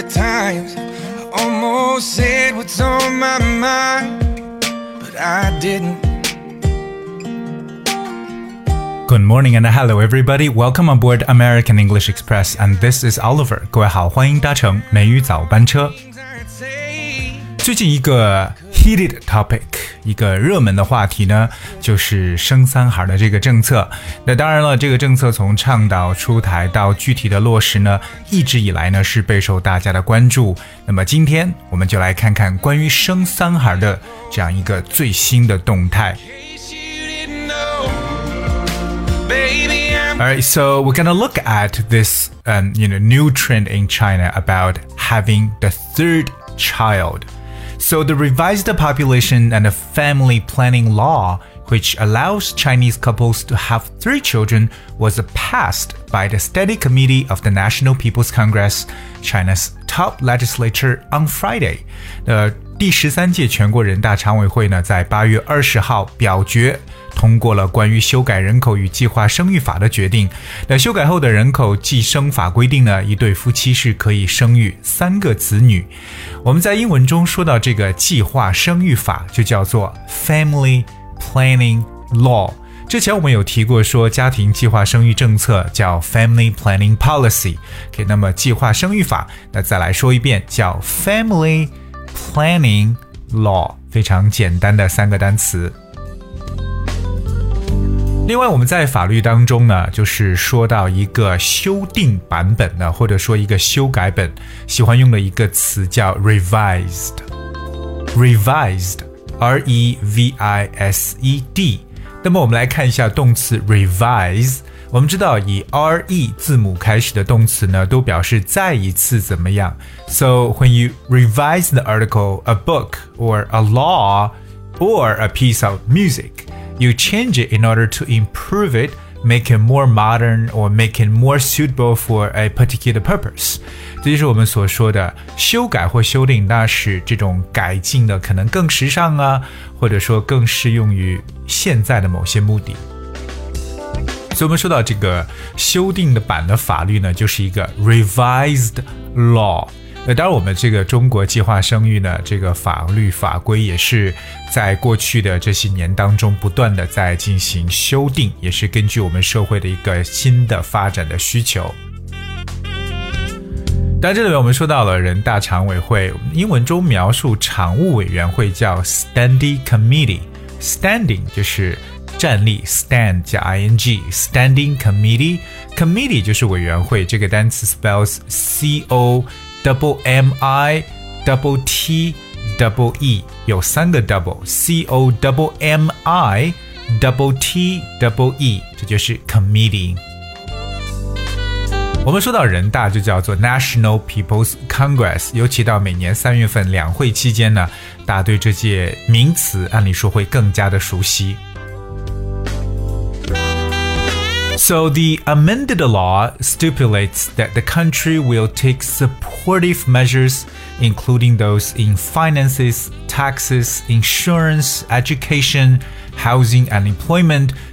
the times I almost said what's on my mind, but I didn't. Good morning and hello everybody. Welcome on board American English Express and this is Oliver. 各位好，欢迎搭乘美语早班车。 Things I'd say. 最近一个 heated topic，一个热门的话题呢，就是生三孩的这个政策。那当然了，这个政策从倡导出台到具体的落实呢，一直以来呢是备受大家的关注。那么今天我们就来看看关于生三孩的这样一个最新的动态。 In case you didn't know, baby, I'm All right, so we're gonna look at this, um, you know, new trend in China about having the third child. So the revised population and the family planning law, which allows Chinese couples to have three children, was passed by the Standing Committee of the National People's Congress, China's top legislature, on Friday. 呃，第十三届全国人大常委会呢，在八月二十号表决。通过了关于修改人口与计划生育法的决定。那修改后的人口计生法规定呢，一对夫妻是可以生育三个子女。我们在英文中说到这个计划生育法，就叫做 Family Planning Law。之前我们有提过，说家庭计划生育政策叫 Family Planning Policy。OK，那么计划生育法，那再来说一遍，叫 Family Planning Law，非常简单的三个单词。另外，我们在法律当中呢，就是说到一个修订版本呢，或者说一个修改本，喜欢用的一个词叫 revised。revised，r e v i s e d。那么我们来看一下动词 revise。我们知道以 r e 字母开始的动词呢，都表示再一次怎么样。So when you revise the article, a book, or a law, or a piece of music, you change it in order to improve it, make it more modern, or make it more suitable for a particular purpose. 这就是我们所说的修改或修订，那是这种改进的可能更时尚啊，或者说更适用于现在的某些目的。 所以，我们说到这个修订的版的法律呢，就是一个 revised law。那当然，我们这个中国计划生育呢，这个法律法规也是在过去的这些年当中不断的在进行修订，也是根据我们社会的一个新的发展的需求。当然，这里面我们说到了人大常委会，英文中描述常务委员会叫 Standing Committee，Standing 就是站立，stand 加 ing，Standing Committee，Committee 就是委员会，这个单词 spells C O double M I double T double E，有三个 double，C O double M I double T double E，这就是 committee。我们说到人大就叫做 National People's Congress，尤其到每年三月份两会期间呢，大家对这些名词按理说会更加的熟悉。So the amended law stipulates that the country will take supportive measures, including those in finances, taxes, insurance, education, housing, and employment,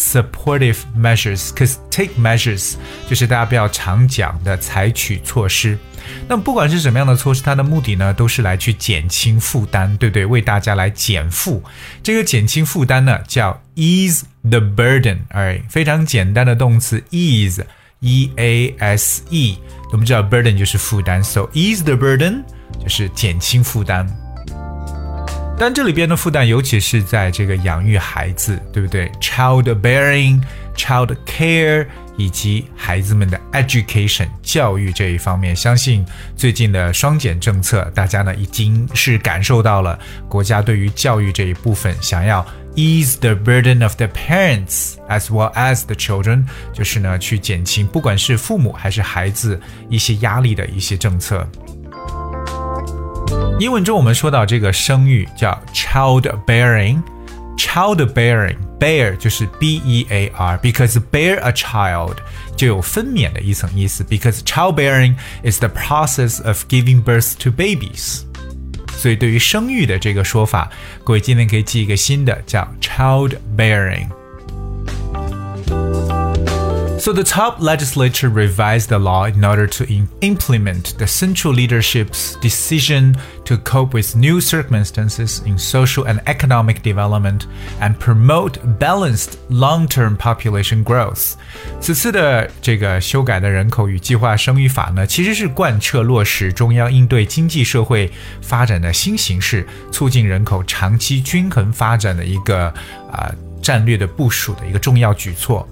supportive measures, cause take measures 就是大家比较常讲的采取措施。那么不管是什么样的措施，它的目的呢，都是来去减轻负担，对不对？为大家来减负。这个减轻负担呢，叫 ease the burden，哎，非常简单的动词 ease。E A S E，我们知道 burden 就是负担，so ease the burden 就是减轻负担。但这里边的负担，尤其是在这个养育孩子，对不对？child bearing、child care 以及孩子们的 education 教育这一方面，相信最近的双减政策，大家呢已经是感受到了国家对于教育这一部分想要 ease the burden of the parents as well as the children，就是呢去减轻不管是父母还是孩子一些压力的一些政策。英文中我们说到这个生育叫 childbearing，childbearing，bear 就是 b e a r，because bear a child 就有分娩的一层意思，because childbearing is the process of giving birth to babies。所以对于生育的这个说法，各位今天可以记一个新的，叫 childbearing。 So the top legislature revised the law in order to implement the central leadership's decision to cope with new circumstances in social and economic development and promote balanced long-term population growth。此次的这个修改的人口与计划生育法呢，其实是贯彻落实中央应对经济社会发展的新形势，促进人口长期均衡发展的一个啊、呃、战略的部署的一个重要举措。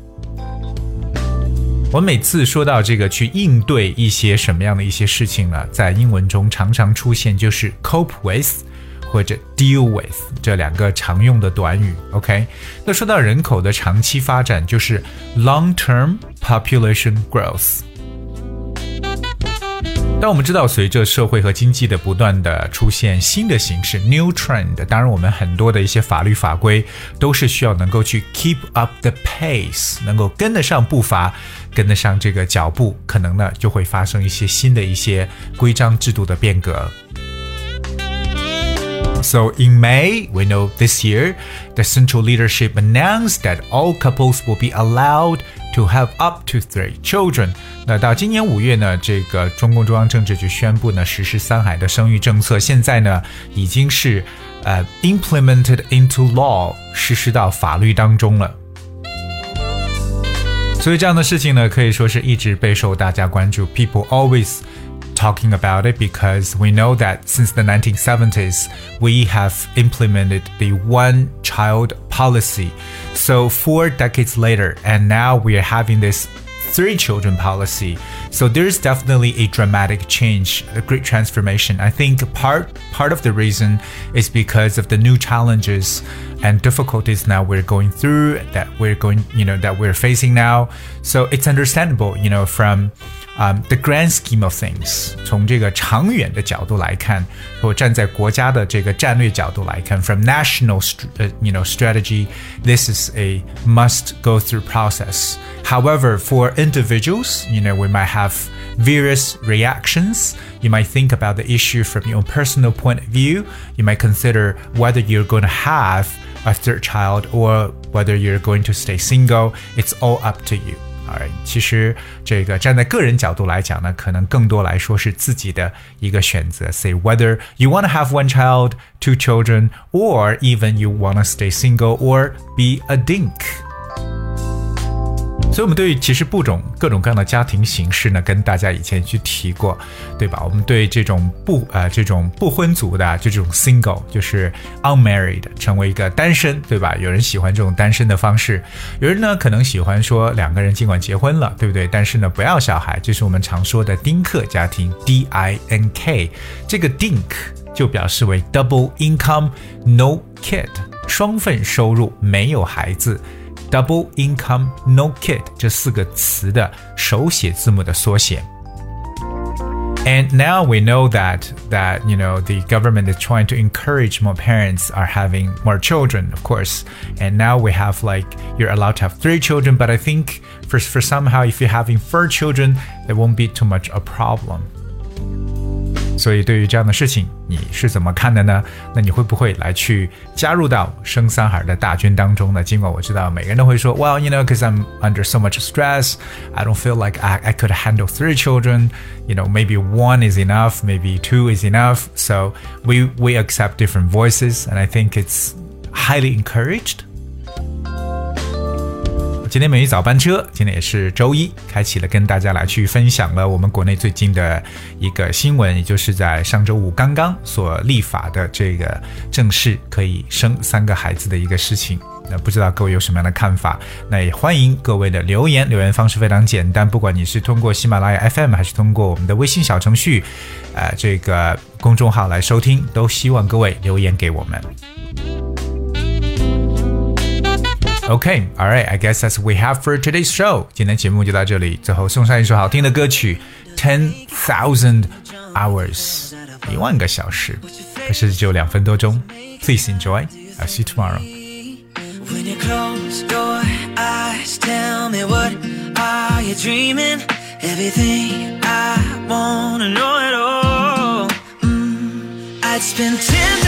我每次说到这个去应对一些什么样的一些事情呢，在英文中常常出现就是 cope with 或者 deal with 这两个常用的短语。OK，那说到人口的长期发展，就是 long-term population growth。但我们知道，随着社会和经济的不断的出现新的形式 （new trend），当然我们很多的一些法律法规都是需要能够去 keep up the pace，能够跟得上步伐，跟得上这个脚步，可能呢就会发生一些新的一些规章制度的变革。So in May, we know this year, the central leadership announced that all couples will be allowed to have up to three children。那到今年五月呢，这个中共中央政治局宣布呢，实施三孩的生育政策，现在呢已经是呃 implemented into law，实施到法律当中了。所以这样的事情呢，可以说是一直备受大家关注。People always talking about it because we know that since the 1970s, we have implemented the one child policy. So, four decades later, and now we are having this three children policy. So there's definitely a dramatic change, a great transformation. I think part part of the reason is because of the new challenges and difficulties now we're going through that we're going, you know, that we're facing now. So it's understandable, you know, from um, the grand scheme of things，从这个长远的角度来看，或站在国家的这个战略角度来看，from national you know strategy, this is a must go through process. However, for individuals, you know, we might have various reactions. You might think about the issue from your personal point of view. You might consider whether you're going to have a third child or whether you're going to stay single. It's all up to you. 啊，其实这个站在个人角度来讲呢，可能更多来说是自己的一个选择。Say whether you want to have one child, two children, or even you want to stay single or be a dink. 所以，我们对于其实不种各种各样的家庭形式呢，跟大家以前去提过，对吧？我们对这种不呃这种不婚族的，就这种 single，就是 unmarried，成为一个单身，对吧？有人喜欢这种单身的方式，有人呢可能喜欢说两个人尽管结婚了，对不对？但是呢不要小孩，就是我们常说的丁克家庭 D I N K。这个 dink 就表示为 double income no kid，双份收入没有孩子。double income no kid 这四个词的手写字母的缩写。And now we know that that you know the government is trying to encourage more parents are having more children, of course. And now we have like you're allowed to have three children, but I think for for somehow if you're having four children, it won't be too much a problem. 所以对于这样的事情，你是怎么看的呢？那你会不会来去加入到生三孩的大军当中呢？尽管我知道每个人都会说，Well, you know, because I'm under so much stress, I don't feel like I I could handle three children. You know, maybe one is enough, maybe two is enough. So we we accept different voices, and I think it's highly encouraged. 今天美语早班车，今天也是周一，开启了跟大家来去分享了我们国内最近的一个新闻，也就是在上周五刚刚所立法的这个正式可以生三个孩子的一个事情。那不知道各位有什么样的看法？那也欢迎各位的留言，留言方式非常简单，不管你是通过喜马拉雅 FM 还是通过我们的微信小程序，呃，这个公众号来收听，都希望各位留言给我们。OK, all right, I guess that's we have for today's show。今天节目就到这里，最后送上一首好听的歌曲《Ten Thousand Hours》，一万个小时，可是只有两分多钟。Please enjoy. I'll see you tomorrow. When you close your eyes, tell me what are you dreaming? Everything I wanna know at all. Mm, I'd spend ten.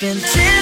been chilling.